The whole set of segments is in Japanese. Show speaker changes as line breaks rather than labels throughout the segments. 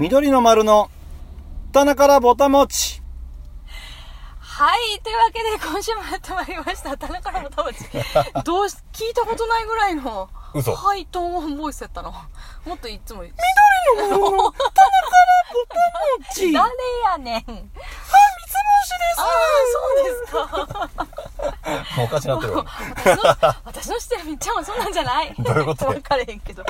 緑の丸の棚からぼたもち。
はい。というわけで、今週もやってまいりました。田中のたまち。どうし、聞いたことないぐらいの、
嘘
ハイトーンボイスやったの。もっといつも。
緑の丸の棚からぼたもち。
誰やねん。ああ、そうですか。
おかしなってるわ。
私の、私の知ってるみっちゃんはそんなんじゃない。
どういうこと
分かれへんけど。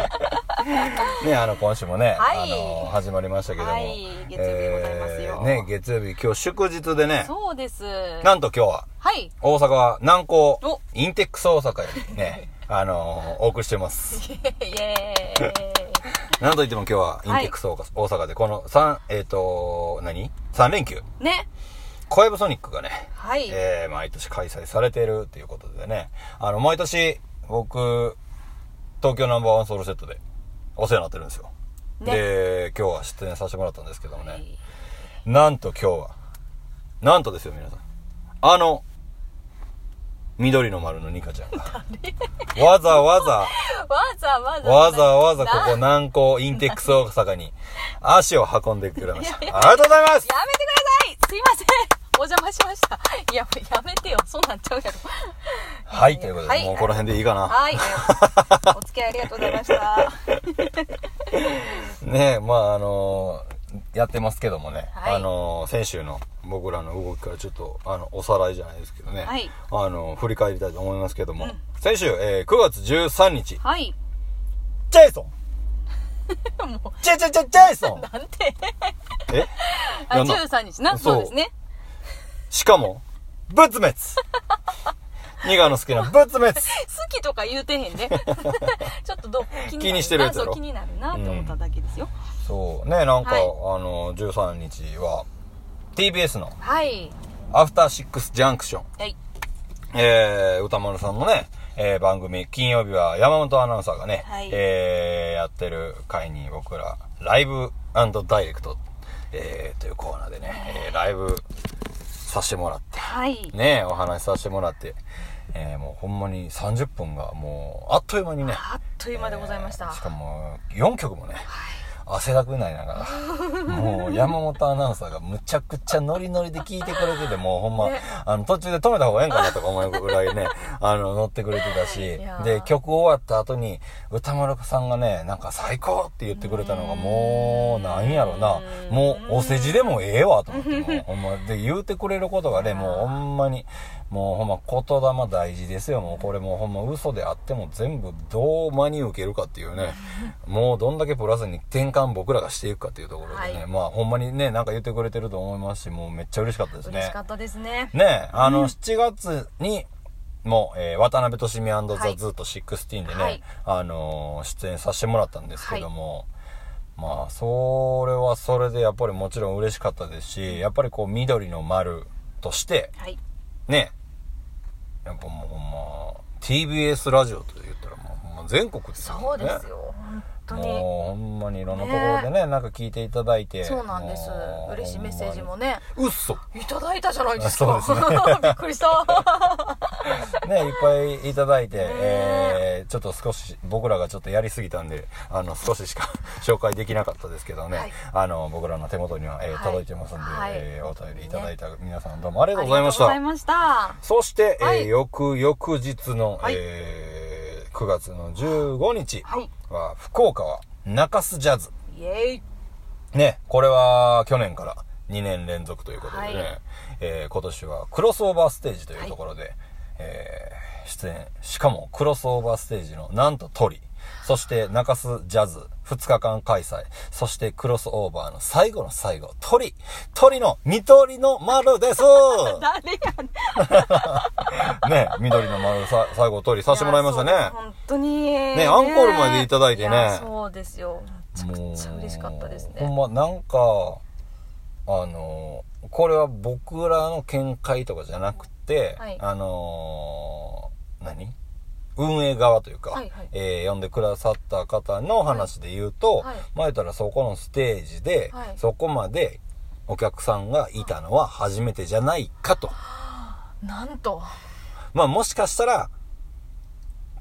ね、あの、今週もね、
はい
あの、始まりましたけども。
はい月曜日でございますよ
えーね、月曜日、今日祝日でね、
そうです。
なんと今日は、
はい。
大阪は南港
お、
インテックス大阪よりね、あの、お送りしてます。
イエーイ。
なんといっても今日はインテックス大阪で、この3、えっ、と、何 ?3 連休。
ね。
小籔ソニックがね、
はい。
えー、毎年開催されているということでね、あの、毎年、僕、東京ナンバーワンソウルセットでお世話になってるんですよ。
ね。
で、今日は出演させてもらったんですけどもね、
はい。
なんと今日は、なんとですよ、皆さん。あの、緑の丸のニカちゃんが、わざわざ、
わざわざ。
わざわざここ
な？
南港インテックス大阪に足を運んでくれました。ありがとうございます。
やめてください。すいませんお邪魔しました。いや、やめてよ。そうなっちゃうやろ。
はい、ということで、
はい
もうこの辺でいいかな。
はい。お付き合いありがとうございました。
ねえ、まああのやってますけどもね、
はい
あの先週の僕らの動きからちょっと、あの、おさらいじゃないですけどね、
はい
あの振り返りたいと思いますけども、
うん
先週、えー9月13日、
はい。
ジェイソン
もう、
ジェジェジェジェイソン
なんて。
え？
あ、
やんな
13日な。
そう
ですね。
しかも、仏滅 ニガの好きな仏滅
好きとか言うてへんね。ちょっとどう気
気にしてるやつやろ
そう気になるなと思っただけですよ。
そう、ね、なんか、
はい
あの、13日は、TBS の
はい。
アフターシックスジャンクション、
はい。
えー、歌丸さんのね、えー、番組、金曜日は山本アナウンサーがね、
はい
えー、やってる回に僕ら、ライブダイレクト、えー、というコーナーでね、えー、ライブさせてもらって、
はい。
ね、お話しさせてもらって、えー、もうほんまに30分がもう、あっという間にね、
あっという間でございました。
えーしかも、4曲もね、汗だくになりながら、もう山本アナウンサーがむちゃくちゃノリノリで聞いてくれてて、もうほんま、
ね。
あの途中で止めた方がええんかなとか思うぐらいね、あの乗ってくれてたし。で、曲終わった後に歌丸さんがね、なんか最高って言ってくれたのがもう、なんやろな、もうお世辞でもええわと思って、ほんま、で、言うてくれることがね、もうほんまに、もうほんま言霊大事ですよ。もうこれもうほんま嘘であっても全部どう真に受けるかっていうね。もうどんだけプラスに転換僕らがしていくかっていうところでね。
はい
まあほんまにね、なんか言ってくれてると思いますし、もうめっちゃ嬉しかったですね。
嬉しかったですね。
ねあの、7月に、もう、えー渡辺俊美ザ・
はい
ズート16でね、
はい
あのー出演させてもらったんですけども、まあ、それはそれでやっぱりもちろん嬉しかったですし、やっぱりこう、緑の丸として、
はい。
ね、やっぱもうほんま、TBS ラジオと言ったらもうほんま全国ですよね。
そうですよ。本当に。
もうほんまにいろんなところでね、なんか聞いていただいて。
そうなんです。嬉しいメッセージもね。
うっそ
いただいたじゃないですか。
そうです
びっくりした。
ね、いっぱいいただいて、え。ー、ちょっと少し、僕らがちょっとやりすぎたんで、あの、少ししか 紹介できなかったですけどね、
はい。
あの、僕らの手元には、えー
はい。
届いてますんで、
はい。
えーお便りいただいた皆さんどうもありがとうございました。
ありがとうございました。
そして、えー
はい。
翌、翌日の、
はい。
えー、9月の15日。
はい
は、福岡は中洲ジャズ。
イエーイ。
ね、これは去年から2年連続ということでね、
はい
えー今年はクロスオーバーステージというところで、えー出演。しかもクロスオーバーステージのなんと鳥。そして中洲ジャズ2日間開催。そしてクロスオーバーの最後の最後、鳥。鳥の見取りの丸です
誰やねん。
ね、緑の丸さ最後鳥させてもらいましたね
本当に。
ねアンコールまでいただいてね
やそうですよ。めちゃくちゃ嬉しかったですね。
ほんま、なんか、あの、これは僕らの見解とかじゃなくて、
はい
あの、何？運営側というか、
はいはい。
えー呼んでくださった方の話で言うと、
はい。はい。
まあ言ったらそこのステージで、
はい。
そこまでお客さんがいたのは初めてじゃないかと。
なんと。
まあもしかしたら、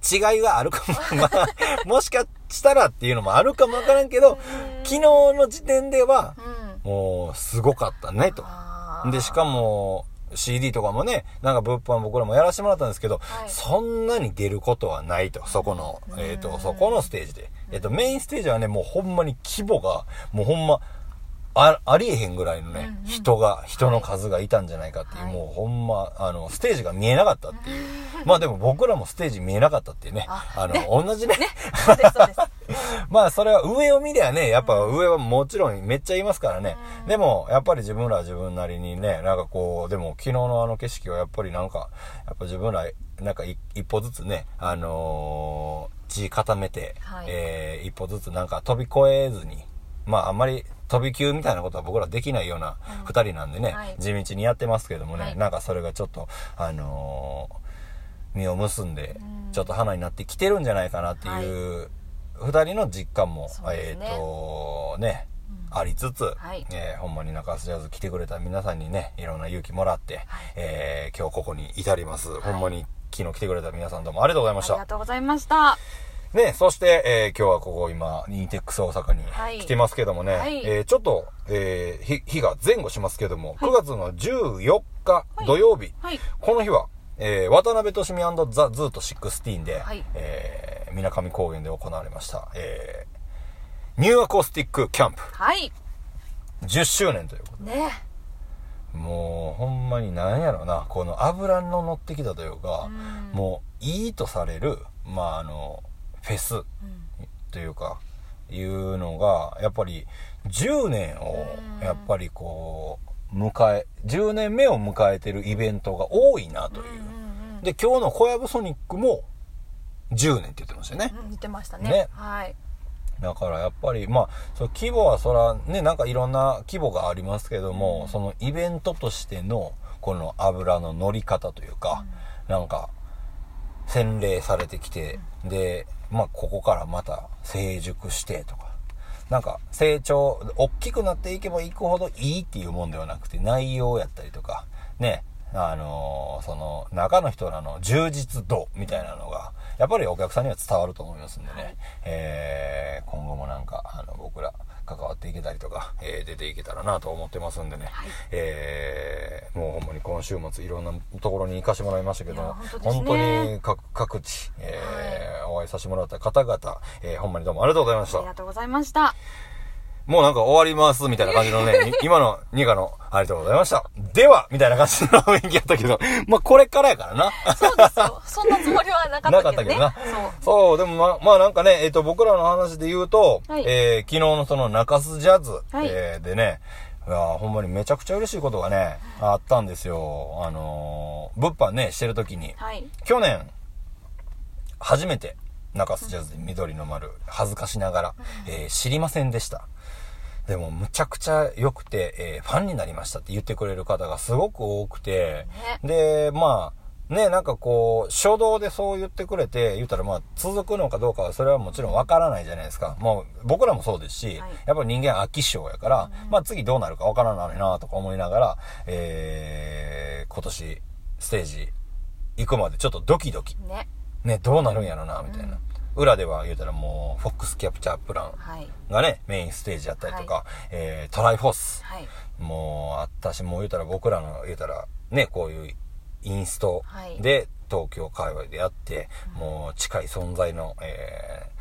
違いがあるかも、まあ、もしかしたらっていうのもあるかもわからんけど、昨日の時点では、
うん。
もう、すごかったね、と。で、しかも、CD とかもね、なんか物販僕らもやらせてもらったんですけど、
はい。
そんなに出ることはないと、そこの、えっ、と、そこのステージで。えっ、と、メインステージはね、もうほんまに規模が、もうほんま、あありえへんぐらいのね、
うんうん。
人が、人の数がいたんじゃないかっていう、
はい。
もうほんま、あの、ステージが見えなかったっていう。まあでも僕らもステージ見えなかったっていうね、
あ
あの、同じね。
そうですそうです
まあそれは上を見りゃね、やっぱ上はもちろんめっちゃいますからね。でも、やっぱり自分らは自分なりにね、なんかこう、でも昨日のあの景色はやっぱりなんか、やっぱ自分ら、なんかい一歩ずつね、あのー地固めて、
はい。
えー一歩ずつなんか飛び越えずに、まああんまり飛び級みたいなことは僕らできないような二人なんでね、
はい。
地道にやってますけどもね、
はい。
なんかそれがちょっと、あのー実を結んで
うん、
ちょっと花になってきてるんじゃないかなっていう、二人の実感も、えっ、とね、ありつつ、
はい。
えーほんまに中洲ジャズ来てくれた皆さんにね、いろんな勇気もらって、えー今日ここに至ります。ほんまに昨日来てくれた皆さんどうもありがとうございました。
ありが。とうございました。
ね、そして、えー今日はここ今、インテックス大阪に
はい。
来てますけどもね、
はい。
えーちょっと、えー日、日が前後しますけども、9月の14日土曜日、
はい。
この日は、えー渡辺俊美ザ・ズート16で、
はい。
えー、水上高原で行われました、えー、ニューアコースティックキャンプ。
はい。
10周年ということ
ね。
で、もうほんまになんやろな、この油の乗ってきたというか、
うん。
もういいとされる、まああの、フェス
うん
というか、いうのが、やっぱり10年を
うん。
やっぱりこう、迎え、10年目を迎えてるイベントが多いなという。
うんうんうん。
で、今日の小籔ソニックも10年って言ってましたよね。
うん言ってましたね。
ね。
はい。
だからやっぱり、まあ、その規模はそらね、なんかいろんな規模がありますけども、そのイベントとしての、この油の乗り方というか、なんか、洗礼されてきて、で、まあ、ここからまた成熟してとか、なんか成長、大きくなっていけばいくほどいいっていうもんではなくて、内容やったりとか、ね、あのーその、中の人らの充実度みたいなのが、やっぱりお客さんには伝わると思いますんでね、
はい。
えー今後もなんか、あの、僕ら、関わっていけたりとか、えー出ていけたらなと思ってますんでね、
はい。
えーもうほんまに今週末いろんなところに行かしてもらいましたけど
本当ね。
に各各地、えーお会いさせてもらった方々、えーほんまにどうもありがとうございました。
ありがとうございました
もうなんか終わりますみたいな感じのね、い今のニカのありがとうございました。ではみたいな感じの雰囲気やったけど、まあこれからやからな。
そうですよそんなつもりはなかったけどね
なかったけどな。そう、でもまあ、まあなんかね、えっ、と、僕らの話で言うと、
はい
えー昨日のその中洲ジャズ、
はい
えーでね、いやーほんまにめちゃくちゃ嬉しいことがね、あったんですよ。あのー物販ね、してる時に、
はい
去年、初めて中洲ジャズで緑の丸、恥ずかしながら、えー知りませんでした。でも、むちゃくちゃ良くて、えーファンになりましたって言ってくれる方がすごく多くて、で、まあ、ね、なんかこう、初動でそう言ってくれて、言ったらまあ、続くのかどうかはそれはもちろんわからないじゃないですか。もう、僕らもそうですし、
はい
やっぱり人間飽き性やから、まあ次どうなるかわからないなとか思いながら、えー、今年、ステージ行くまでちょっとドキドキ。
ね
ね、どうなるんやろな、みたいな。裏では言うたらもう、フォックスキャプチャープラン
はい。
がね、メインステージやったりとか、
は
えー、トライフォース。
はい。
もうあったし、もう言うたら僕らの言うたら、ね、こういうインスト
はい。
で東京界隈でやって、もう近い存在の、えー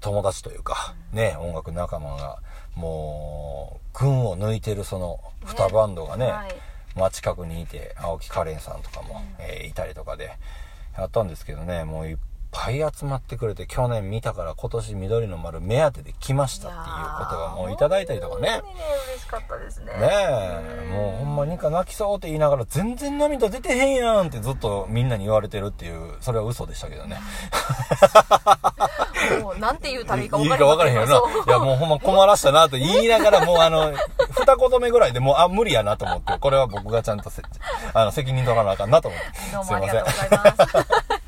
友達というか、ね、音楽仲間が、もう、群を抜いてるその2バンドがね、
はい。
まあ近くにいて、青木カレンさんとかも、えーいたりとかで、やったんですけどね、もうぱい集まってくれて、去年見たから今年緑の丸目当てで来ましたっていうことがもういただいたりとかね。
本当にね嬉しかったですね
ねえ、もうほんまニカ泣きそうって言いながら全然涙出てへんやんってずっとみんなに言われてるっていう、それは嘘でしたけどね。
もうなんて言うたらいいか
いい
分
か分からへんよな。いやもうほんま困らしたなと言いながらもうあの、二言目ぐらいでもう、あ、無理やなと思って、これは僕がちゃんとせあの責任取らなあかんなと思って。
どう
すいません
もありがとう。ございます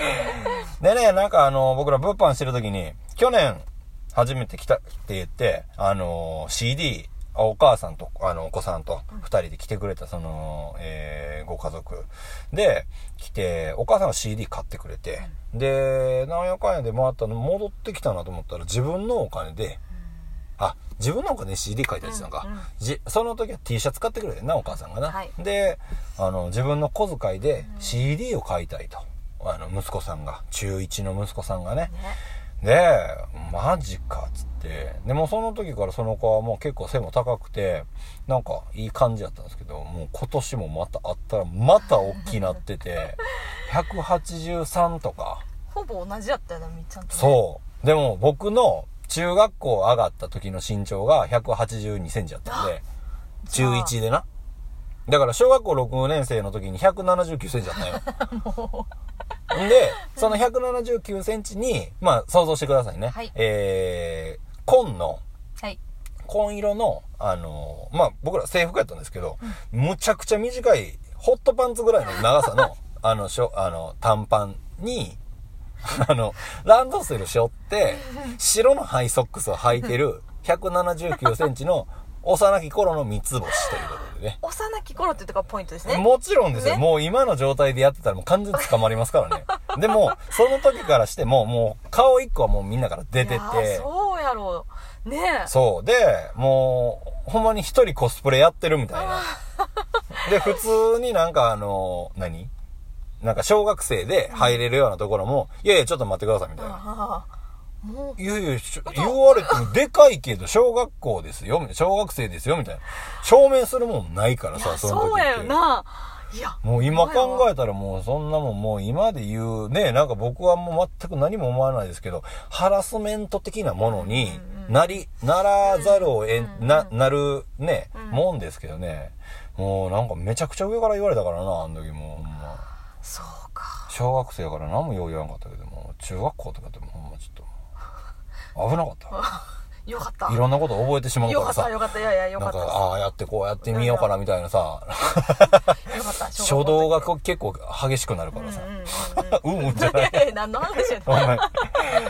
でね、なんかあの、僕ら物販してる時に、去年初めて来たって言って、あの、CD、あお母さんと、あの、お子さんと二人で来てくれた、その、えー、ご家族で来て、お母さんが CD 買ってくれて、で、なんやかんやで回ったの戻ってきたなと思ったら自分のお金で、あ、自分のお金で CD 書いたやつなんか、
うんうん
じその時は T シャツ買ってくれてんな、お母さんがな。
はい
で、あの、自分の小遣いで CD を買いたいと。あの、息子さんが、中1の息子さんがね。
ね
で、マジか、つって。でもその時からその子はもう結構背も高くて、なんかいい感じだったんですけど、もう今年もまたあったら、また大きなってて、183とか。
ほぼ同じやったよなみっちゃんとね
そう。でも僕の中学校上がった時の身長が182センチだったんで、中1でな。だから小学校6年生の時に179センチだったよ。で、その179センチに、まあ想像してくださいね。
はい
えー、紺の、
はい
紺色の、あのーまあ僕ら制服やったんですけど、むちゃくちゃ短い、ホットパンツぐらいの長さの、あの、しょ、あの、短パンに、あの、ランドセル背負って、白のハイソックスを履いてる、179センチの幼き頃の三つ星ということでね。
幼き頃ってとこがポイントですね
もちろんですよ。
ね
もう今の状態でやってたらもう完全に捕まりますからね。でも、その時からしても、もう顔一個はもうみんなから出てて、
そうやろうねえ
そう。で、もう、ほんまに一人コスプレやってるみたいな。で、普通になんかあの、何？なんか小学生で入れるようなところも、いやいや、ちょっと待ってくださいみたいな。いやいや、言われてもでかいけど、小学校ですよ、小学生ですよ、みたいな。証明するもんないからさ、その時って。
そうやよないや
もう今考えたらもうそんなもんもう今で言うね、なんか僕はもう全く何も思わないですけど、ハラスメント的なものになり、ならざるをえん、な、なるね、もんですけどね。もうなんかめちゃくちゃ上から言われたからな、あの時もうほんま。
そうか
小学生やから何もよう言わなかったけども、中学校とかでもほんまちょっと、危なかっ
よかった
た。いろんなこと覚えてしまうからさ
よかった。よかったいやいやよか
なんか、
った
ああ、やってこうやってみようかなみたいなさ、
よかった
初動が結構激しくなるからさ。
うんうん
じゃない。
うん何の話や
お前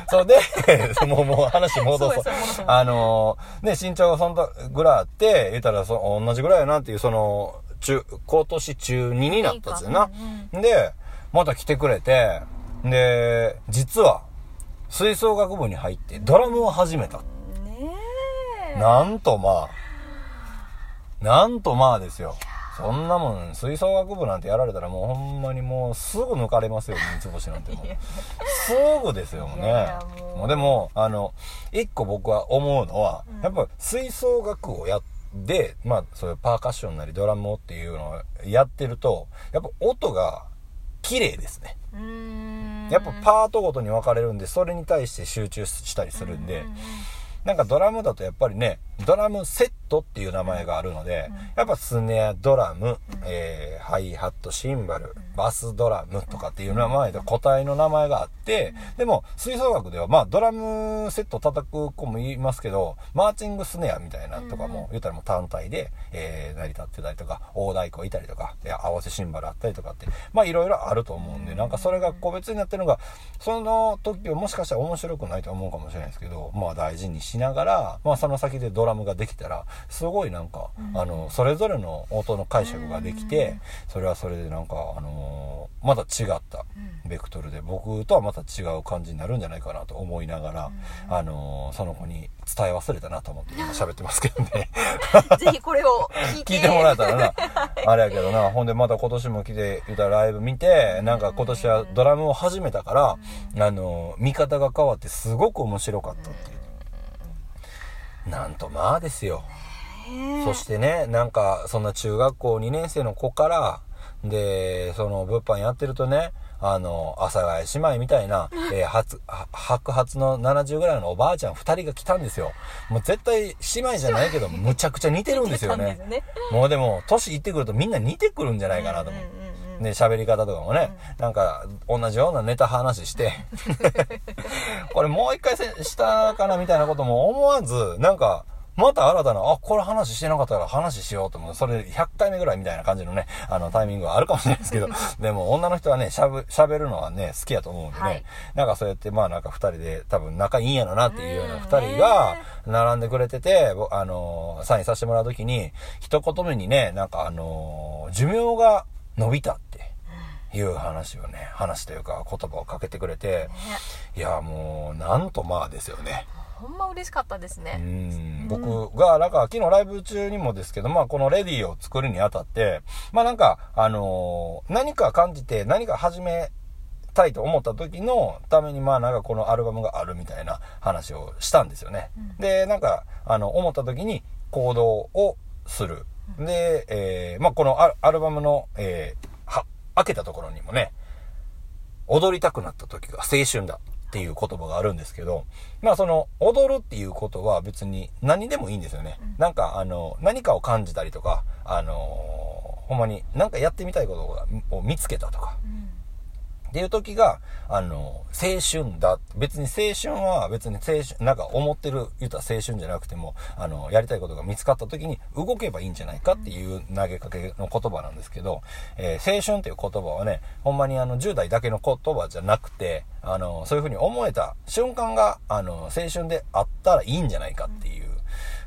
そうで、もう、もう話戻そう。あのー、ね、身長がそんなぐらいあって、言ったらそ同じぐらいやなっていう、その、中、今年中2になったんですよな。で、また来てくれて、で、実は、吹奏楽部に入ってドラムを始めた。
ねえ
なんとまあ、なんとまあですよ。そんなもん、吹奏楽部なんてやられたらもうほんまにもうすぐ抜かれますよ、三つ星なんてもう。すぐですよ、ね
もう。
でも、あの、一個僕は思うのは、やっぱ吹奏楽をやって、まあそういうパーカッションなりドラムをっていうのをやってると、やっぱ音が綺麗ですね。やっぱパートごとに分かれるんで、それに対して集中したりするんで、なんかドラムだとやっぱりね、ドラムセットっていう名前があるので、やっぱスネア、ドラム、えーハイハット、シンバル、バスドラムとかっていう名前で個体の名前があって、でも吹奏楽ではまあドラムセット叩く子もいますけど、マーチングスネアみたいなとかも、言ったらもう単体で、えー成り立ってたりとか、大太鼓いたりとか、で合わせシンバルあったりとかって、まあいろいろあると思うんで、なんかそれが個別になってるのが、その時はもしかしたら面白くないと思うかもしれないですけど、まあ大事にしながら、まあその先でドラムができたら、すごいなんか、あの、それぞれの音の解釈ができて、それはそれでなんか、あのーまた違ったベクトルで、僕とはまた違う感じになるんじゃないかなと思いながら、あのーその子に伝え忘れたなと思って 今喋ってますけどね。
ぜひこれを聞いて。
聞いてもらえたらな、あれやけどな、ほんでまた今年も来て、言ったらライブ見て、なんか今年はドラムを始めたから、あの、見方が変わってすごく面白かったっていう。なんとまあですよ。そしてね、なんか、そんな中学校2年生の子から、で、その物販やってるとね、あの、阿佐ヶ谷姉妹みたいな、えー、初、は白髪の70ぐらいのおばあちゃん2人が来たんですよ。もう絶対姉妹じゃないけど、むちゃくちゃ似てるんですよね
ね。
もうでも、年いってくるとみんな似てくるんじゃないかなと思う。で、喋り方とかもね、なんか、同じようなネタ話して、これもう一回せしたかなみたいなことも思わず、なんか、また新たな、あ、これ話してなかったら話しようと思う。それ100回目ぐらいみたいな感じのね、あの、タイミングはあるかもしれないですけど、でも女の人はね、しゃぶ、喋るのはね、好きやと思うんでね、
はい。
なんかそうやって、まあなんか二人で多分仲いいんやろなっていうような
うん
二人が、並んでくれてて、ぼあの、サインさせてもらうときに、一言目にね、なんかあの、寿命が伸びたっていう話をね、話というか言葉をかけてくれて、
ね
いや、もう、なんとまあですよね。
ほんま嬉しかったです
う
ね。
ん僕が、なんか、昨日ライブ中にもですけど、まあ、このレディを作るにあたって、まあ、なんか、あのー何か感じて、何か始めたいと思った時のために、まあ、なんかこのアルバムがあるみたいな話をしたんですよね。
うん
で、なんか、あの、思った時に行動をする。で、えーまあ、このアアルバムの、えーは、開けたところにもね、踊りたくなった時が青春だっていう言葉があるんですけど、まあその踊るっていうことは別に何でもいいんですよね。
うん。
なんかあの、何かを感じたりとか、あのほんまになんかやってみたいことを見つけたとか、
うん
っていう時が、あの、青春だ。別に青春は別に青春、なんか思ってる、言ったら青春じゃなくても、あの、やりたいことが見つかった時に動けばいいんじゃないかっていう投げかけの言葉なんですけど、えー青春っていう言葉はね、ほんまにあの、10代だけの言葉じゃなくて、あの、そういうふうに思えた瞬間が、あの、青春であったらいいんじゃないかっていう、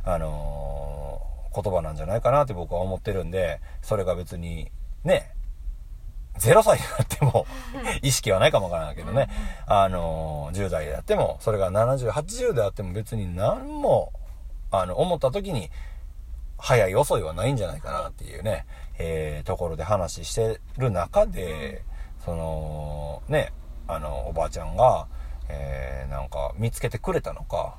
あの言葉なんじゃないかなって僕は思ってるんで、それが別に、ね、0歳になっても意識はないかもわからないけどね、あの10代であっても、それが70、80であっても別に何も、あの、思った時に、早い遅いはないんじゃないかなっていうね、えーところで話してる中で、その、ね、あの、おばあちゃんが、えーなんか見つけてくれたのか、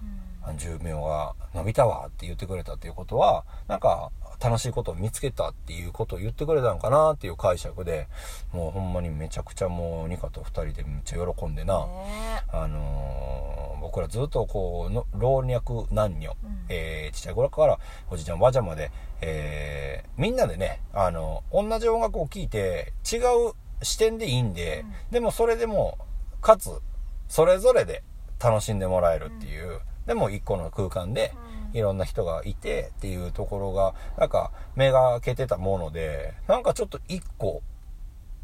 寿命が伸びたわって言ってくれたっていうことは、なんか楽しいことを見つけたっていうことを言ってくれたのかなっていう解釈で、もうほんまにめちゃくちゃもうニカと二人でめっちゃ喜んでな、
ね
あのー僕らずっとこうの老若男女、
うん。
えーちっちゃい頃からおじいちゃんおばあちゃんまで、えーみんなでねあの同じ音楽を聴いて違う視点でいいんで、
うん。
でもそれでもかつそれぞれで楽しんでもらえるっていう、でも一個の空間で
うん
いろんな人がいてっていうところがなんか目が開けてたものでなんかちょっと一個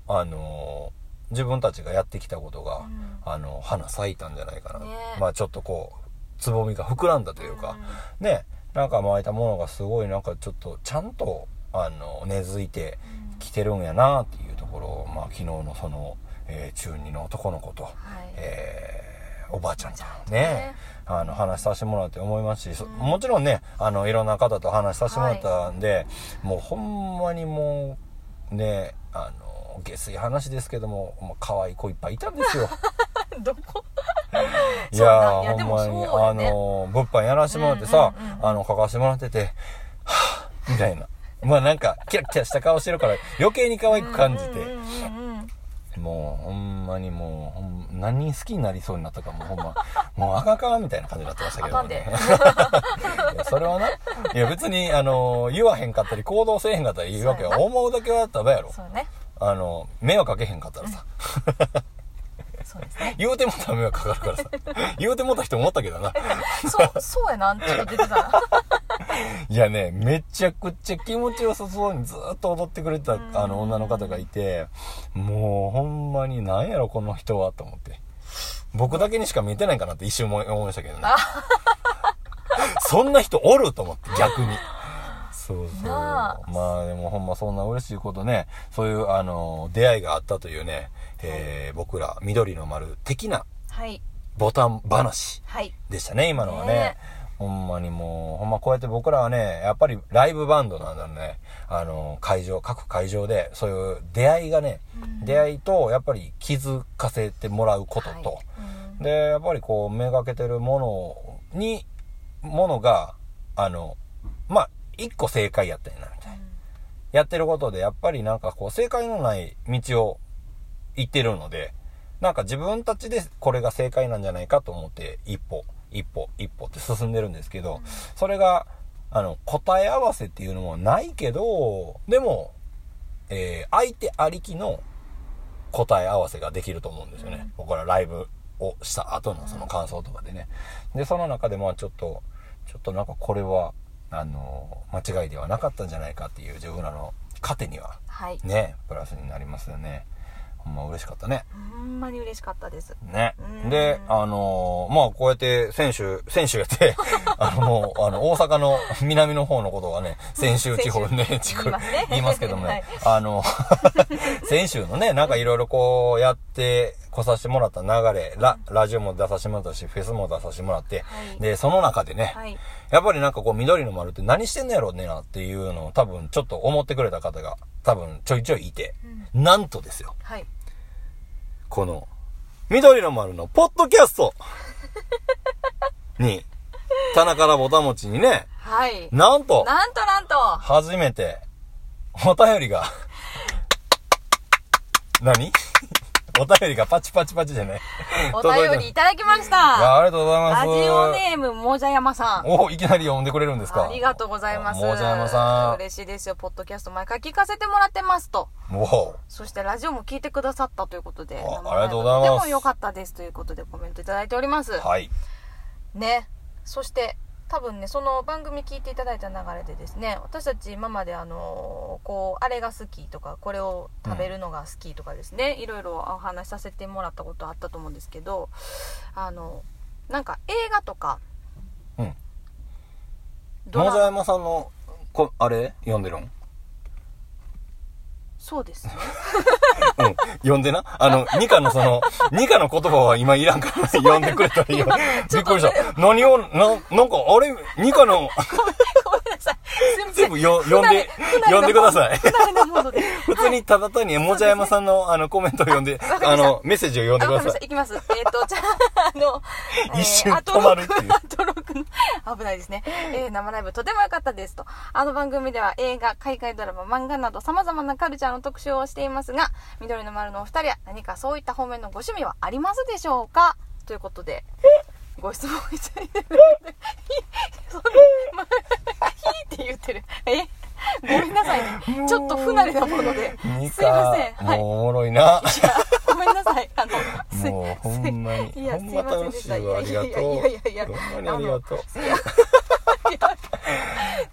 あのー自分たちがやってきたことが、
うん。
あの花咲いたんじゃないかな、
ね。
まあちょっとこうつぼみが膨らんだというか、ね。なんか巻いたものがすごいなんかちょっとちゃんとあの根付いてきてるんやなっていうところを、まあ、昨日のその、えー中二の男の子と、
はい。
えーおばあちゃんと
と
ね
ね
あの話させてもらって思いますし、もちろんねあのいろんな方と話させてもらったんで、もうほんまにもうねあの下水話ですけども、もう可愛い子いっぱいいたんですよ。
どこ？
いやほんまに、
ね。
のー、物販やらせてもらってさ、
うんうんうん
あの、書かせてもらってて、はぁ、みたいな。まあなんか、キラキラした顔してるから、余計に可愛く感じて、
うんうんうんうん
もう、ほんまにもうほん、何人好きになりそうになったかもうほんま、もう赤かみたいな感じになってましたけどね。それはな、いや別に、あのー、言わへんかったり、行動せえへんかったり言うわけは、思うだけはたばやろ。
そうね。
あの、迷惑かけへんかったらさ、
そうですね
言うてもったら迷惑かかるからさ、言うてもった人思ったけどな。
そうそうやなちょっと出てたな
いやね、めちゃくちゃ気持ちよさそうにずっと踊ってくれた
ん
あの女の方がいて、もうほんまに何やろこの人はと思って。僕だけにしか見えてないかなって一瞬思い思いましたけどね。そんな人おると思って逆に。そうそう。まあでもほんまそんな嬉しいことね、そういうあの、出会いがあったというね、えー僕ら緑の丸的な
はい
ボタン話。
はい
でしたね、今のはね。
ね
ほんまにもう、ほんまこうやって僕らはね、やっぱりライブバンドなんだね。あの、会場、各会場で、そういう出会いがね、
うん
出会いと、やっぱり気づかせてもらうことと、
はいうん
で、やっぱりこう、めがけてるものに、ものが、あの、まあ、一個正解やったんやな、みたいな。やってることで、やっぱりなんかこう、正解のない道を行ってるので、なんか自分たちでこれが正解なんじゃないかと思って、一歩、一歩、一歩って進んでるんですけど、それが、あの、答え合わせっていうのもないけど、でも、えー相手ありきの答え合わせができると思うんですよね。僕らライブをした後のその感想とかでね。で、その中でまあちょっと、ちょっとなんかこれはあの間違いではなかったんじゃないかっていう自分らの糧には
はい
ねプラスになりますよねほんま嬉しかったね。
ほんまに嬉しかったです。
ね。
うん。
で、あのーまあ、こうやって選手、選手やって、あの、もう、あの、大阪の南の方のことはね、先週地方ね、地区言いますけども
はい。
ね、あの、先週のね、なんかいろいろこうやって来させてもらった流れ、ラ、ラジオも出させてもらったし、フェスも出させてもらって、
はい。
で、その中でね、
はい。
やっぱりなんかこう緑の丸って何してんのやろうねなっていうのを多分ちょっと思ってくれた方が多分ちょいちょいいて、なんとですよ、
はい。
この、緑の丸のポッドキャストに、棚からぼたもちにね、
はい。
なんと、
なんとなんと。
初めて、お便りが、何？お便りがパチパチパチじゃない
お便りいただきまし
いや
た
ありがとうございます。
ラジオネームもじゃやまさん
おいきなり読んでくれるんですか？
ありがとうございます。
もじゃやまさん
嬉しいですよ。ポッドキャスト毎回聞かせてもらってますと。
おう
そしてラジオも聞いてくださったということで。
あ
生
ありがとうございます
とても良かったですということでコメントいただいております。
はい。
ね。そして、多分ね、その番組聞いていただいた流れでですね、私たち今まであのーこう、あれが好きとか、これを食べるのが好きとかですね、いろいろお話しさせてもらったことあったと思うんですけど、あの、なんか映画とか、
うん。野沢山さんの、こ、あれ？読んでるん？
そうですね。
うん。読んでな。あの、ニカのその、ニカの言葉は今いらんから読んでくれたらいいよ。びっくりした。何を、な、なんか、あれ、ニカの、全部よ読んで、読んでください。普通にただ単に、もじゃやまさんの、あの、コメントを読んで、あの、メッセージを読んで
あ、
ください。
いきます。えっ、と、じゃあ、あの、
一瞬
あと
止まるっていう
あと6の、危ないですね。えー生ライブとても良かったですと。あの番組では映画、海外ドラマ、漫画など様々なカルチャーの特集をしていますが、緑の丸のお二人は何かそういった方面のご趣味はありますでしょうか？ということで、ご質問いただいてる。そんな、ま、ひーって言ってる。え？ごめんなさいね。ちょっと不慣れなもので。
ニ
すいません。
カ、
はい。
もうおもろいな。
ごめんなさい。あの、すい
もう、ほんまに。
いや
ほんま楽しいわ。ありがとう。
いやいやいやいや
ほんまにありがとう。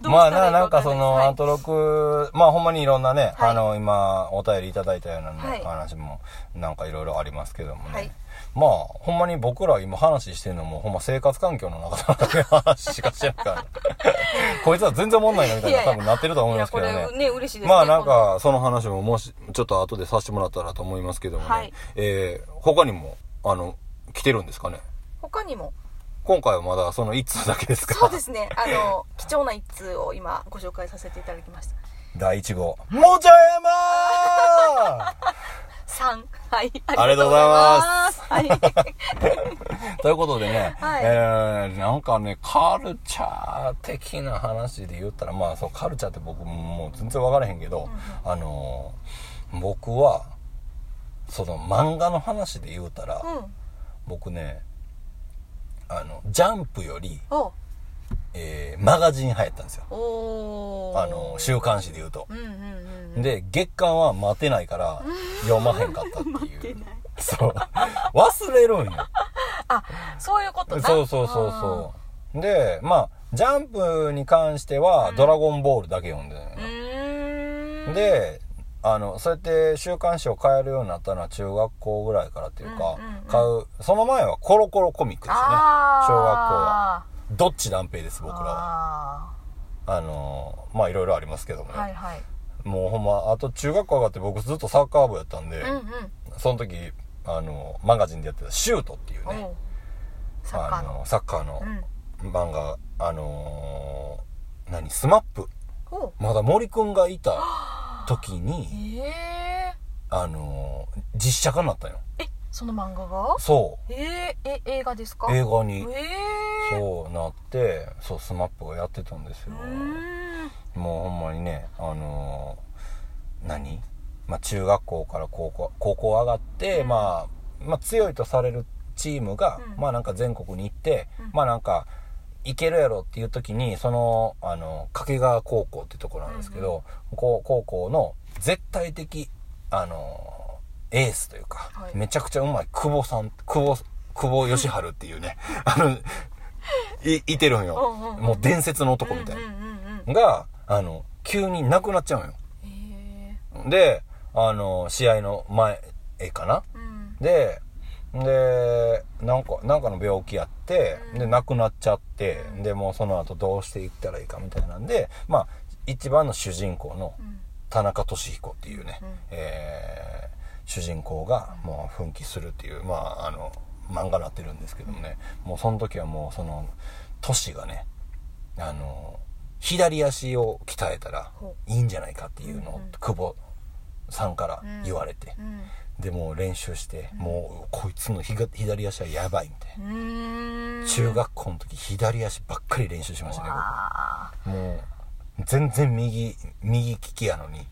まあな、なんかその、アントロック、まあほんまにいろんなね、
はい
あの、今、お便りいただいたような話も、なんかいろいろありますけどもね。
はい
まあ、ほんまに僕ら今話してるのも、ほんま生活環境の中で話しかしてないから。こいつは全然おもんないなみたいな多分なってると思いますけどね
ね、嬉しいですね。
まあなんか、その話ももし、ちょっと後でさせてもらったらと思いますけどもね。
はい
えー、他にも、あの、来てるんですかね？
他にも、
今回はまだその1通だけですか？
そうですね、あの、貴重な一通を今ご紹介させていただきました。
第1号。もちゃやま
3。はい。
ありがとうございます
ありがとうござい
ー ということでね、
はい
えー、なんかね、カルチャー的な話で言ったら、まあそう、カルチャーって僕もう全然分からへんけど、あのー僕は、その漫画の話で言うたら。
うん。
僕ね、あの、ジャンプより、
お
えー、マガジン流行ったんですよ。あの、週刊誌で言うと。
うんうんうん。
で、月刊は待てないから、読まへんかったっていう。そう。忘れるんよ。
あ、そういうことな
そうそうそうそう。で、まあ、ジャンプに関しては、ドラゴンボールだけ読んでる
うーん。、
で、あの、そうやって週刊誌を買えるようになったのは中学校ぐらいからっていうか、買う、その前はコロコロコミックですよね。小学校は。どっち断平です、僕らは。
あ
あの、まあいろいろありますけどもね。
ーはいはい。
もうほんま、あと中学校上がって僕ずっとサッカー部やったんで、
うんうん。
その時、あの、マガジンでやってたシュートっていうね、
サッカーの。
あの、サッカーの
うん。
漫画、あのー何、スマップ。まだ森くんがいた時に、
ええ
あのー実写化になったんよ。
え、その漫画が？
そ
えー、え、映画ですか？
う。映画に、
ええ
そうなって、そう、スマップがやってたんですよ。もうほんまにね、あのー何？まあ中学校から高校、高校上がって、
うん。
まあ、まあ強いとされるチームが、
うん。
まあなんか全国に行って、
うん。
まあなんか、いけるやろっていう時に、その、あの、掛川高校ってところなんですけど、高校の絶対的、あの、エースというか、
はい。
めちゃくちゃうまい久保さん、久保、久保義治っていうね、あの、い、いてるんよ。もう伝説の男みたいな。が、あの、急に亡くなっちゃうんよ。で、あの、試合の前かな？
うん。
で、で、なんか、なんかの病気やって、
うん。
で、亡くなっちゃって、
うん。
で、もうその後どうしていったらいいかみたいなんで、まあ、一番の主人公の
うん。
田中俊彦っていうね、
うん。
えー主人公がもう奮起するっていう、まあ、あの、漫画になってるんですけどもね、もうその時はもうその、俊がね、あの、左足を鍛えたら
ほ
いいんじゃないかっていうのを
うん
久保さんから言われて、
うん。
でもう練習して、もうこいつの左足はやばいみたいな、中学校の時左足ばっかり練習しましたね
わ
僕もう全然右右利きやのに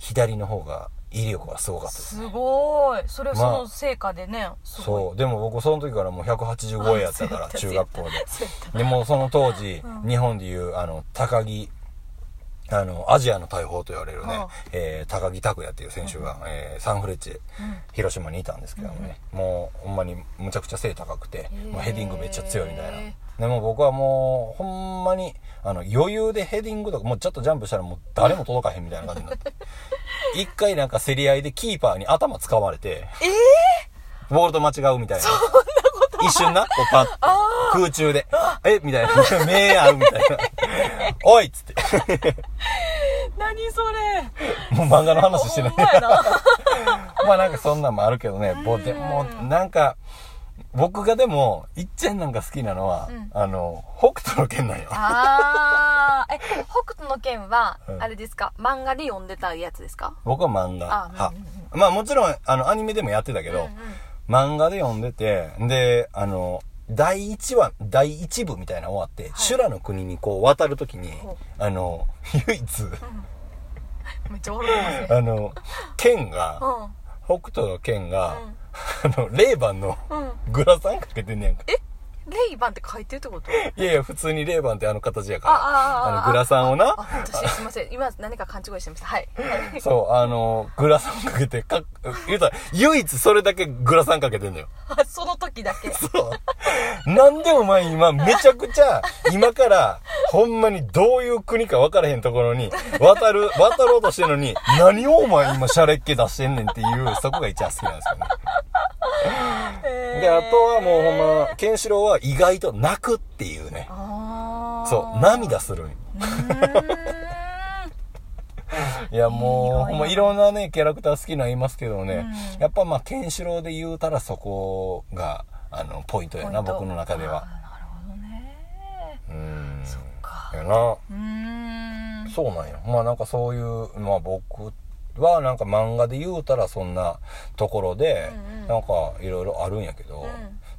左の方が威力はすごか
ー
ったです
すごい。それはそ
まあ
の成果でね。すごい。
そう。でも僕その時からもう180超えやったから 中学校で。でもうその当時、
うん。
日本でいうあの高木あのアジアの大砲と言われるね、
うん。
えー高木拓也っていう選手が、えーサンフレッチェ
うん。
広島にいたんですけどもね、もうほんまにむちゃくちゃ背高くて、
ー。
もうヘディングめっちゃ強いみたいなでも僕はもうほんまにあの余裕でヘディングとかもうちょっとジャンプしたらもう誰も届かへんみたいな感じになって。一回なんか競り合いでキーパーに頭使われて
ええ
ボールと間違うみたいな。一瞬なこうパッ空中で「え？みたいな。目合うみたいな「おい!」っつって。
何それ？
もう漫画の話してない。
ま
あなんかそんなんもあるけどね、ぼでもなんか、僕がでも、いっちゃんなんか好きなのは、
うん。
あの、北斗の剣なんよ。
あー。え北斗の剣は
うん。
あれですか？漫画で読んでたやつですか？
僕は漫画。
あ
派
うん。
まあもちろん、あの、アニメでもやってたけど、
うんうん。
漫画で読んでて、で、あの、第1話、第1部みたいなの終わって、修羅の国にこう渡るときにあの、唯一、
めっちゃ笑ってますね。
あの、剣が、
うん
北斗の剣が、あの、レイバンの
うん
グラサンかけてんねやんか。
えレイバンって書いてるってこと？
いやいや、普通にレーバンってあの形やから。
ああ
の、グラサンをな
あ、私すいません今何か勘違いしてましたはい
そう、あの、グラサンかけて、か、言うたら、唯一それだけグラサンかけてんのよ。
あその時だけ
そう。なんでお前今、めちゃくちゃ、今から、ほんまにどういう国か分からへんところに、渡る、渡ろうとしてるのに、何をお前今、シャレっ気出してんねんっていう、そこが一番好きなんですよね。で、あとはもうほんま、ケンシロウは意外と泣くっていうね。そう、涙するん いやもう、ほんまいろんなね、キャラクター好きなのいますけどね、
うん
やっぱまあ、ケンシロウで言うたらそこが、あの、ポイントやな、僕の中では。
なるほどね
うん。
そっか
やな。
うーん
そうなんや。まあなんかそういう、まあ僕はなんか漫画で言うたらそんなところで、
うんうん。
なんかいろいろあるんやけど、
うん。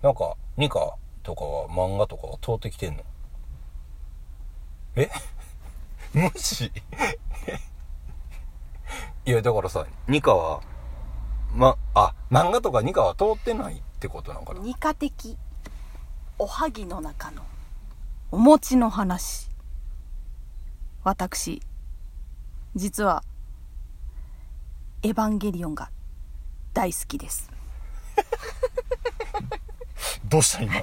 なんか、ニカとかは漫画とかは通ってきてんの？え？無視？いや、だからさ、ニカは、ま、あ、漫画とかニカは通ってないってことなのかな？
二課的。おはぎの中のお餅の話。私実はエヴァンゲリオンが大好きです。
どうした今？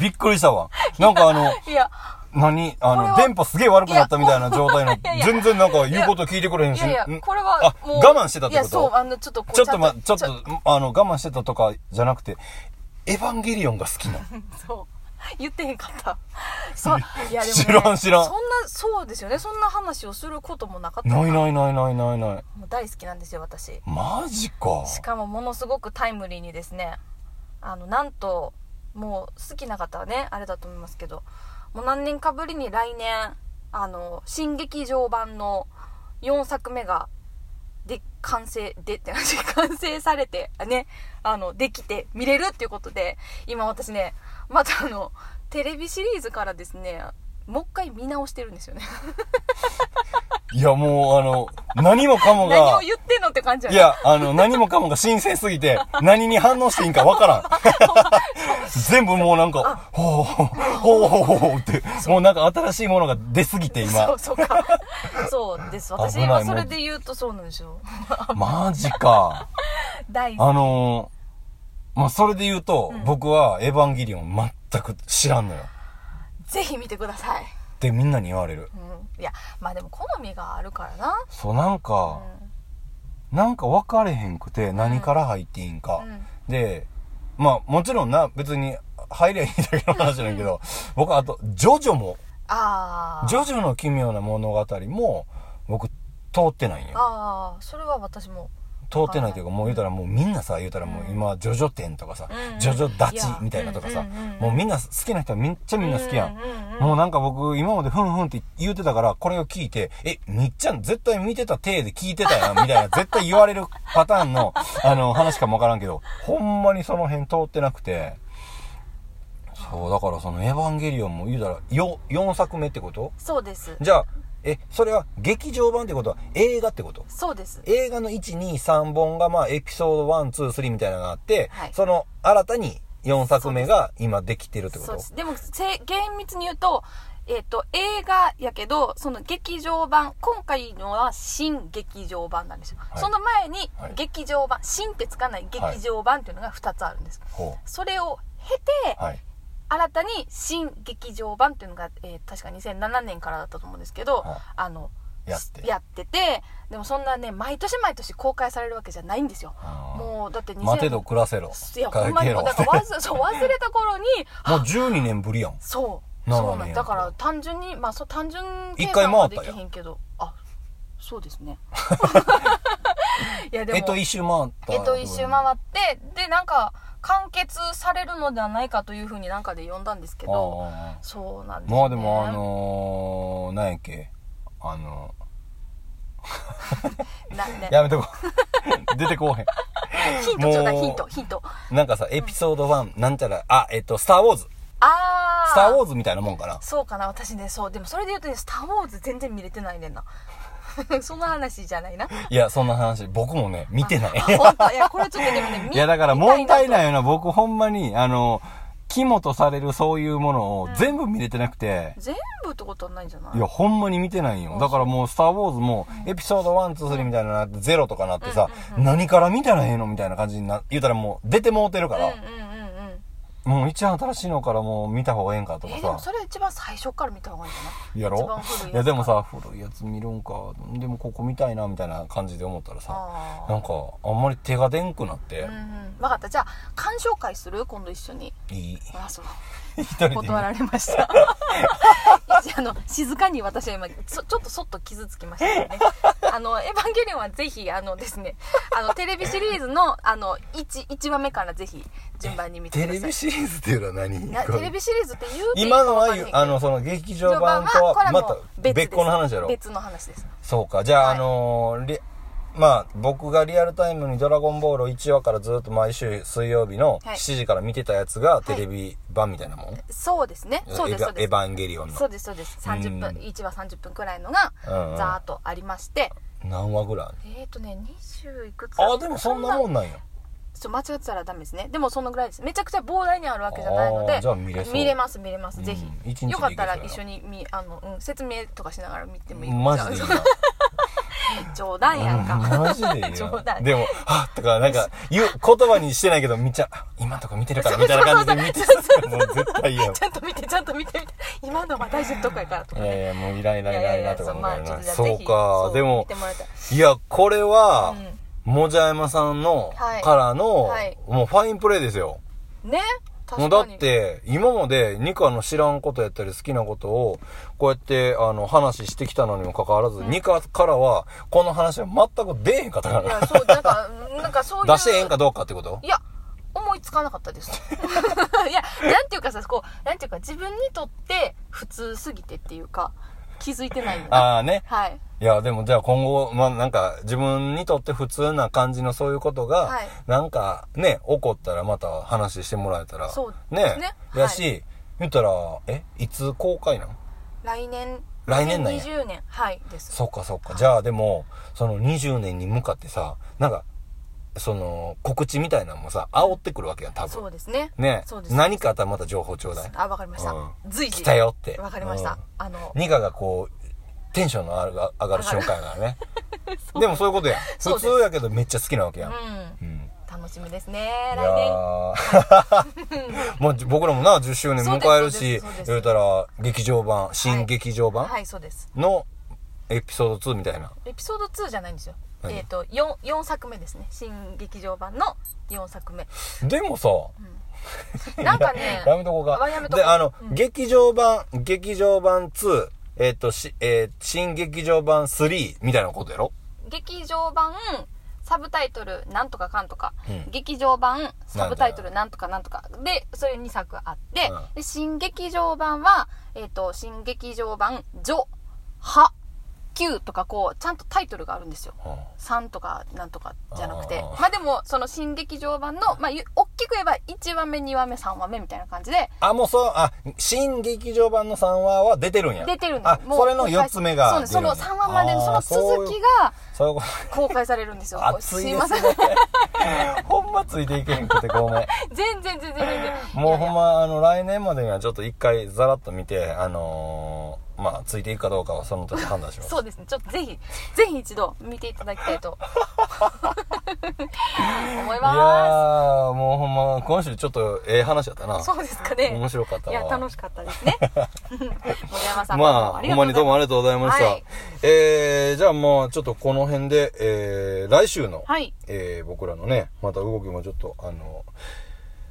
びっくりしたわ。なんかあの、
いや。
何？あの、電波すげえ悪くなったみたいな状態の、全然なんか言うこと聞いてくれへんし。
いやいや
ん？
これは
あ、
もう
我慢してたって
いやそう
こと
あのちょっと
ちょっとま、ちょっと、あの、我慢してたとかじゃなくて、エヴァンゲリオンが好きなの？
そう 言ってへんかった。そう。いやでも、ね、
知らん知らん。
そんなそうですよね。そんな話をすることもなかった。
ないないないないないない。
もう大好きなんですよ私。
マジか。
しかもものすごくタイムリーにですね。あのなんともう好きな方はねあれだと思いますけど。もう何年かぶりに来年あの新劇場版の4作目がで完成でって完成されてねあのできて見れるっていうことで今私ねまたあのテレビシリーズからですねもう一回見直してるんですよね。
いやもう、あの、何もかもが
何を、言ってんのって感じ
いや、あの、何もかもが新鮮すぎて、何に反応していいんかわからん。全部もうなんか、ほう、ほう、ほう、ほう、ほうって、もうなんか新しいものが出すぎて今。
そう。そうか。そうです。私
危ない
はそれで言うとそうなんですよ。
マジか。
大好
あのー、まあ、それで言うと、
うん
僕はエヴァンゲリオン全く知らんのよ。
ぜひ見てください。
ってみんなに言われる。
うん。いや、まあでも好みがあるからな。
そう、なん
う
か、
ん。
なんか分かれへんくて、何から入っていいんか。
うん
で、まあもちろんな、別に入りゃいいだけの話なんやけど、僕あと、ジョジョも、
ああ。
ジョジョの奇妙な物語も、僕、通ってないんよ。
ああ、それは私も。
通ってないというか、もう言うたらもうみんなさ、言うたらもう今、ジョジョ展とかさジョジョ立ちみたいなとかさもうみんな好きな人はめっちゃみんな好きやん。もうなんか僕、今までふんふんって言うてたから、これを聞いて、え、みっちゃん絶対見てた体で聞いてたやん、みたいな、絶対言われるパターンの、あの、話かもわからんけど、ほんまにその辺通ってなくて、そう、だからそのエヴァンゲリオンも言うたら、よ、4作目ってこと？
そうです。
じゃあ、え、それは劇場版ってこと？は映画ってこと？
そうです。
映画の1、2、3本がまあエピソード1、2、3みたいなのがあって、
はい
その新たに4作目が今できてるってこと？
そうです。でも、せ厳密に言うと、えっ、と、映画やけど、その劇場版、今回のは新劇場版なんですよ。
はい
その前に
はい、
劇場版、新ってつかない劇場版っていうのが2つあるんです。
ほ
それを経て、
う。はい。
新たに新劇場版っていうのが、えー確か2007年からだったと思うんですけど、
はい
あの、
やって
やってて、でもそんなね、毎年毎年公開されるわけじゃないんですよ。もう、だって2000
待てど暮らせろ。
いや、ほんまに、
ろ
だから忘れ そう忘れた頃に、
もう12年ぶりやん。
そう。そうなん
ね
だから単純に、まあそう単純計算はできへんけど、あ、そうですね。いやでも、
えっと、一周回った。
えっと一周回って、で、なんか、完結されるのではないかというふうになんかで読んだんですけど、
あ
そうなん
ー
ですね。
まあでもあのー、なんやっけ？あの
な、ね
ー、やめとこう。出てこうへん。
ヒントちょうだい、ヒント、ヒント。
なんかさ、エピソード1、なんちゃら、あ、えっと、スターウォーズ。
あー。
スターウォーズみたいなもんかな。
そうかな、私ね、そう。でもそれで言うとね、スター・ウォーズ全然見れてないねんな。その話じゃないな。
いや、そんな話、僕もね、見てない。
本当？いや、これちょっとでもね、見
いや、だから問題ない
い
よな、僕ほんまに、あの、肝とされるそういうものを全部見れてなくて、
全部ってことはないんじゃない？
いや、ほんまに見てないよ。だからもう、スター・ウォーズも、エピソード1、2、3みたいなのなって、ゼロとかなってさ、何から見たらええの？みたいな感じにな、言うたらもう、出てもうてるから、
うんうんう
一番新しいのからもう見た方がええんかとか
え、でも
さ
そ、れ一番最初から見た方がいいんじゃない
やろ？
一番古いやつ
いや、でもさ、古いやつ見るんか、でもここ見たいな、みたいな感じで思ったらさ、
あ
なんか、あんまり手が出んくなって
あ。う、んうん。わかった。じゃあ、鑑賞会する？今度一緒に。
いい。
あ、そう。断られました。あの、静かに私は今、そちょっとそっと傷つきましたね。あの、エヴァンゲリオンはぜひ、あのですね、あの、テレビシリーズの、あの、1、1話目からぜひ、順番に見てください。
テレビシリーズっていうのは何？
なテレビシリーズって言うていい
今のはあのその劇場版とはまた
です
別個の話やろ
別の話です。
そうかじゃあ、
はい
あのーリまあ僕がリアルタイムに「ドラゴンボール」を1話からずっと毎週水曜日の
はい。
7時から見てたやつがテレビ版みたいなもん、
そうですね。そうです、そうです。
エヴァンゲリオンの。
そうです、そうです。30分、
うん。
1話30分くらいのが、
うんうん。
ざーっとありまして、
何話ぐらい
えーとね、20いくつ
あでもそんなもんなんや。
ちょ間違ってたらダメですね。でもそのぐらいです。めちゃくちゃ膨大にあるわけじゃないの
あ
で
ーじゃあ見れそう。
ます、見れます。ぜひ。
うん一日で。
よかったら
いけそうやな。
一緒にみ、あの、うん、説明とかしながら見てもいい。
マジでいいな
冗談やんか。
マジでいい
冗
な
談。
でも「はっ」とかなんか言う言葉にしてないけどみっちゃ今とか見てるからみたいな感じで見てたもう絶対嫌や
ちゃんと見て、ちゃんと見てみて。今のは大事とかやからとかね。
いやいや、もういらんいらんいらんいらんとか思うからな。
まあちょっとじゃあ
そうか、でも
いたい。
いや、これは
うん、
もじゃやまさんの、
はい
からの
はい、
もうファインプレーですよ。
ね
もう。だって、今までニカの知らんことやったり好きなことを、こうやって、あの、話してきたのにもかかわらず、ニカからは、この話は全く出えへんかったから。
いや、そう、なんか、なんかそういう。
出してええんかどうかってこと？
いや、思いつかなかったです。いや、なんていうかさ、こう、なんていうか、自分にとって普通すぎてっていうか、気づいてないんだ。
ああね。
はい。
いや、でもじゃあ今後、まあなんか自分にとって普通な感じのそういうことが、
はい
なんかね、起こったらまた話してもらえたら、
そうねはい
やし、言ったら、え、いつ公開なの
来年、
来年なんや
20年、はい、です。
そっかそっか。じゃあでも、その20年に向かってさ、なんか、その告知みたいなのもさ、煽ってくるわけやん、多
そう
分。
ですね。
ね
そうです。
何かあったらまた情報ちょうだい。
あ、わかりました
うん。
随時。
来たよって。
わかりました
うん。
あの、
ニカがこう、テンションの上が上がる瞬間やからね。でもそういうことや普通やけどめっちゃ好きなわけやん。
うん。
うん。
楽しみですね
いや
来年
ー もう僕らもな、10周年迎えるし言うたら、劇場版、新劇場版
はいそうです
のエピソード2みたいな。
エピソード2じゃないんですよ
何
えっ、と 4, 4作目ですね。新劇場版の4作目
でもさ、
なんかね
やめとこうか。
あやめ。とこう。
で、あの、
うん。
劇場版、劇場版2、えっ、と、し、えー新劇場版3みたいなことやろ？
劇場版サブタイトルなんとかかんとか、
うん。
劇場版サブタイトルなんとかなんとか。でそれ2作あって、
うん。
で新劇場版は、えっと新劇場版「ジョ」「ハ」「Q」とかこうちゃんとタイトルがあるんですよ
うん
3とかなんとかじゃなくてまあでもその新劇場版の、まあ、ゆ大きく言えば1話目2話目3話目みたいな感じで
あ、もうそう、あ、新劇場版の3話は出てるんや。
出てるんです
あ、それの4つ目が
そうですその
出るんや。
3話までのその続きが。公開されるんですよ
熱い
ますせん
ね。ほんまついていけへんくてごめん。
全然全然全然
もうほんま、あの、来年までにはちょっと一回ざらっと見て、あのーまあ、ついていくかどうかはその時判断します。
そうですねちょっとぜひ ぜひ一度見ていただきたいと 思い
いや
ま
ー、もうほんま、今週ちょっとええ話やったな。
すそうですかね
面白かったわ。
いや楽しかったですね 森山さん
まあ、ほんまにどうもあり
が
がとうございました。
はい
えー、じゃあもうちょっとこの辺で、えー、来週の、
はい
えー、僕らのね、また動きもちょっと、あの、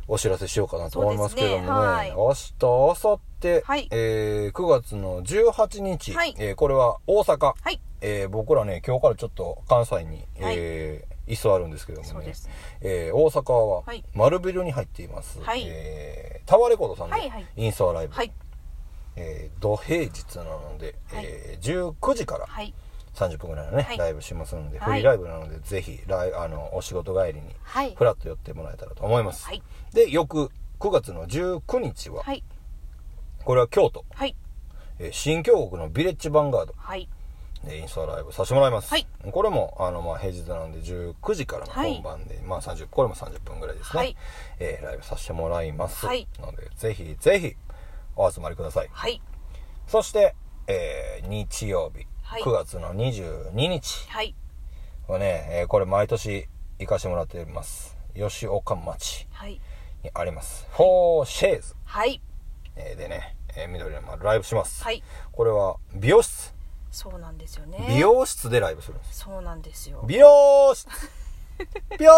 お知らせしようかなと思いますけどもね、
ね。はい。
明日、明後日、
はい。
えー、9月の18日、
はい。
えー、これは大阪、
はい。
えー、僕らね、今日からちょっと関西に、えー、居座るんですけどもね。
そうです、
えー、大阪は
はい。
丸ビルに入っています、
はい。
えー、タワーレコードさんで
はいはい。
インスタライブ、
はい。
えー、土平日なので、
はい。
えー、19時から
はい
30分ぐらいのね、
はい。
ライブしますので、
はい。
フリーライブなので、ぜひライあのお仕事帰りに
はい。
フラッと寄ってもらえたらと思います、
はい。
で翌9月の19日は、
はい。
これは京都、
はい。
えー新京極のビレッジヴァンガード。
はい。
でインスタライブさせてもらいます、
はい。
これもあの、まあ、平日なので19時からの本番で、まあ、30これも30分ぐらいですね、
はい。
えーライブさせてもらいます、
はい。
のでぜひぜひお集まりください。
はい。
そして、えー日曜日、
はい。
9月の22日。
は
ね、えーこれ毎年行かしてもらってます。吉岡町
はい。
にあります。フォーシェーズ、
はい。
えーでね、えー緑の丸ライブします。
はい。
これは美容室。
そうなんですよね。
美容室でライブするんです。
そうなんですよ。
美容室。美容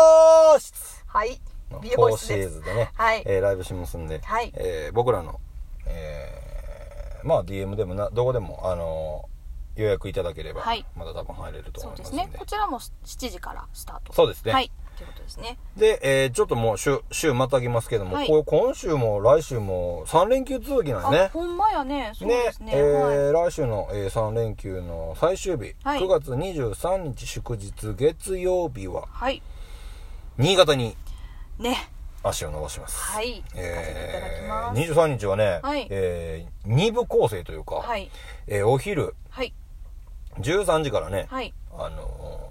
室。
はい。
の
美
フォーシェ
容室です
ーズでね、
はい。
えーライブしますんで、
はい。
えー僕らの、えーまあ DM でもな、どこでも、あのー予約いただければ、
はい。
まだ多分入れると
そうで
思いますすんで。
ね。こちらも7時からスタート。
そうですね。
はい。ということですね。
で、えーちょっともう週、週またぎますけども、
はい。
これ今週も来週も3連休続きなん
あ
ですね。
ほんまやね。そう
ね
ですね。
え
はい。
ー来週の、えー3連休の最終日、
はい。
9月23日祝日月曜日は、
はい。
新潟に
ね。
足を伸ばします。
はい。行かせていただき
え
ます。
ー、23日はね、
はい。
えー、2部構成というか、
はい。
えーお昼
はい
13時からね、
はい。
あのー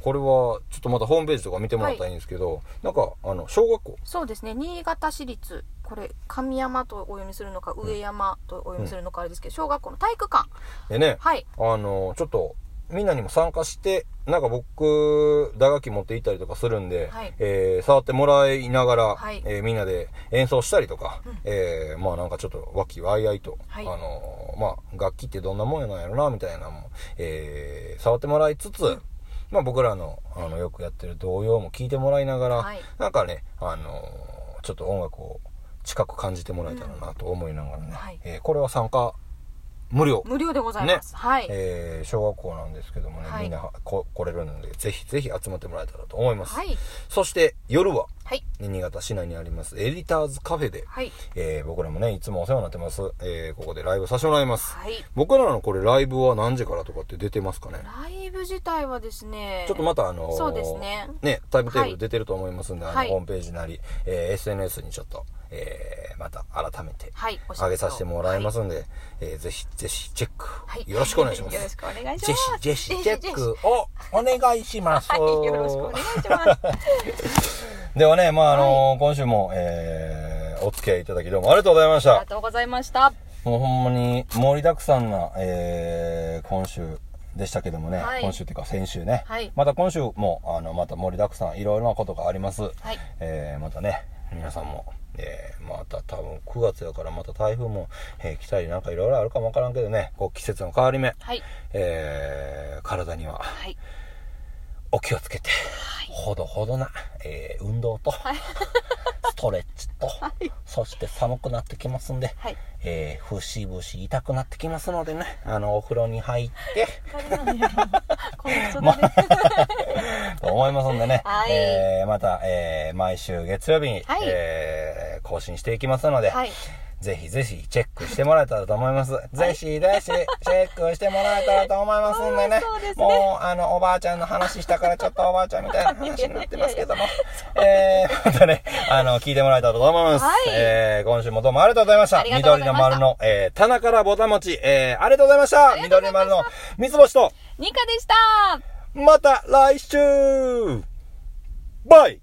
これはちょっとまたホームページとか見てもらったらいいんですけど、なんかあの小学校。
そうですね。新潟市立これ神山とお読みするのか上山とお読みするのかあれですけど小学校の体育館。
でね、
はい。
あのちょっとみんなにも参加してなんか僕打楽器持って行ったりとかするんで、
はい。
えー触ってもらいながら、
はい。
えーみんなで演奏したりとか、えーまあなんかちょっと和気わいあいと、
はい。
あのまあ楽器ってどんなもんやなんやろなみたいなのも、えー触ってもらいつつ、まあ僕らのあのよくやってる童謡も聴いてもらいながら、
はい。
なんかね、あのちょっと音楽を近く感じてもらえたらなと思いながらね、
はい。
えーこれは参加無料。
無料でございます、はい、
えー小学校なんですけどもね、
はい。
みんなこ来れるので、ぜひぜひ集まってもらえたらと思います。
はい。
そして夜は、
はい。
新潟市内にありますエディターズカフェで、
はい。
えー僕らもね、いつもお世話になってます。えーここでライブさせてもらいます。
はい。
僕らのこれライブは何時からとかって出てますかね？
ライブ自体はですね
ちょっとまたあのー
そうですね。
タイムテーブル出てると思いますんで、
はい。
あの、ホームページなり、えー SNS にちょっと、えーまた改めて、上げさせてもらいますんで、えーぜひ、ぜひチェック、
はい。
よろしくお願いします。
よろしくお願いします。
ぜひ、ぜひ、チェックをお願いします。
はいよろしくお願いします。
ではね、まあ、あのー今週も、えーお付き合いいただきどうもありがとうございました。
ありが。とうございました。
もうほんまに盛りだくさんな、えー今週、でしたけどもね、
はい。
今週っていうか先週ね、
はい。
また今週もあのまた盛りだくさんいろいろなことがあります、
はい。
えーまたね皆さんも、えーまた多分9月やからまた台風も、えー来たりなんかいろいろあるかもわからんけどね。こう季節の変わり目、
はい。
えー体には。
はい
お気をつけて、ほどほどな、えー運動と、ストレッチと、そして寒くなってきますんで、
はい。
えー、節々痛くなってきますのでね、あの、お風呂に入って、と 思いますんでね、
はい。
えーまた、えー毎週月曜日に、
はい。
えー更新していきますので、
はい
ぜひぜひチェックしてもらえたらと思います。ぜひぜひチェックしてもらえたらと思いますんでね。もう、あの、おばあちゃんの話したからちょっとおばあちゃんみたいな話になってますけども。えー、またね、あの、聞いてもらえたらと思います。
はい
えー、今週もどうも
ありがとうございました。
緑の丸の、えー、棚からぼたもち、えー、ありがとうございました。
りがとうございました
緑の丸の三つ星と、
ニカでした
また来週バイ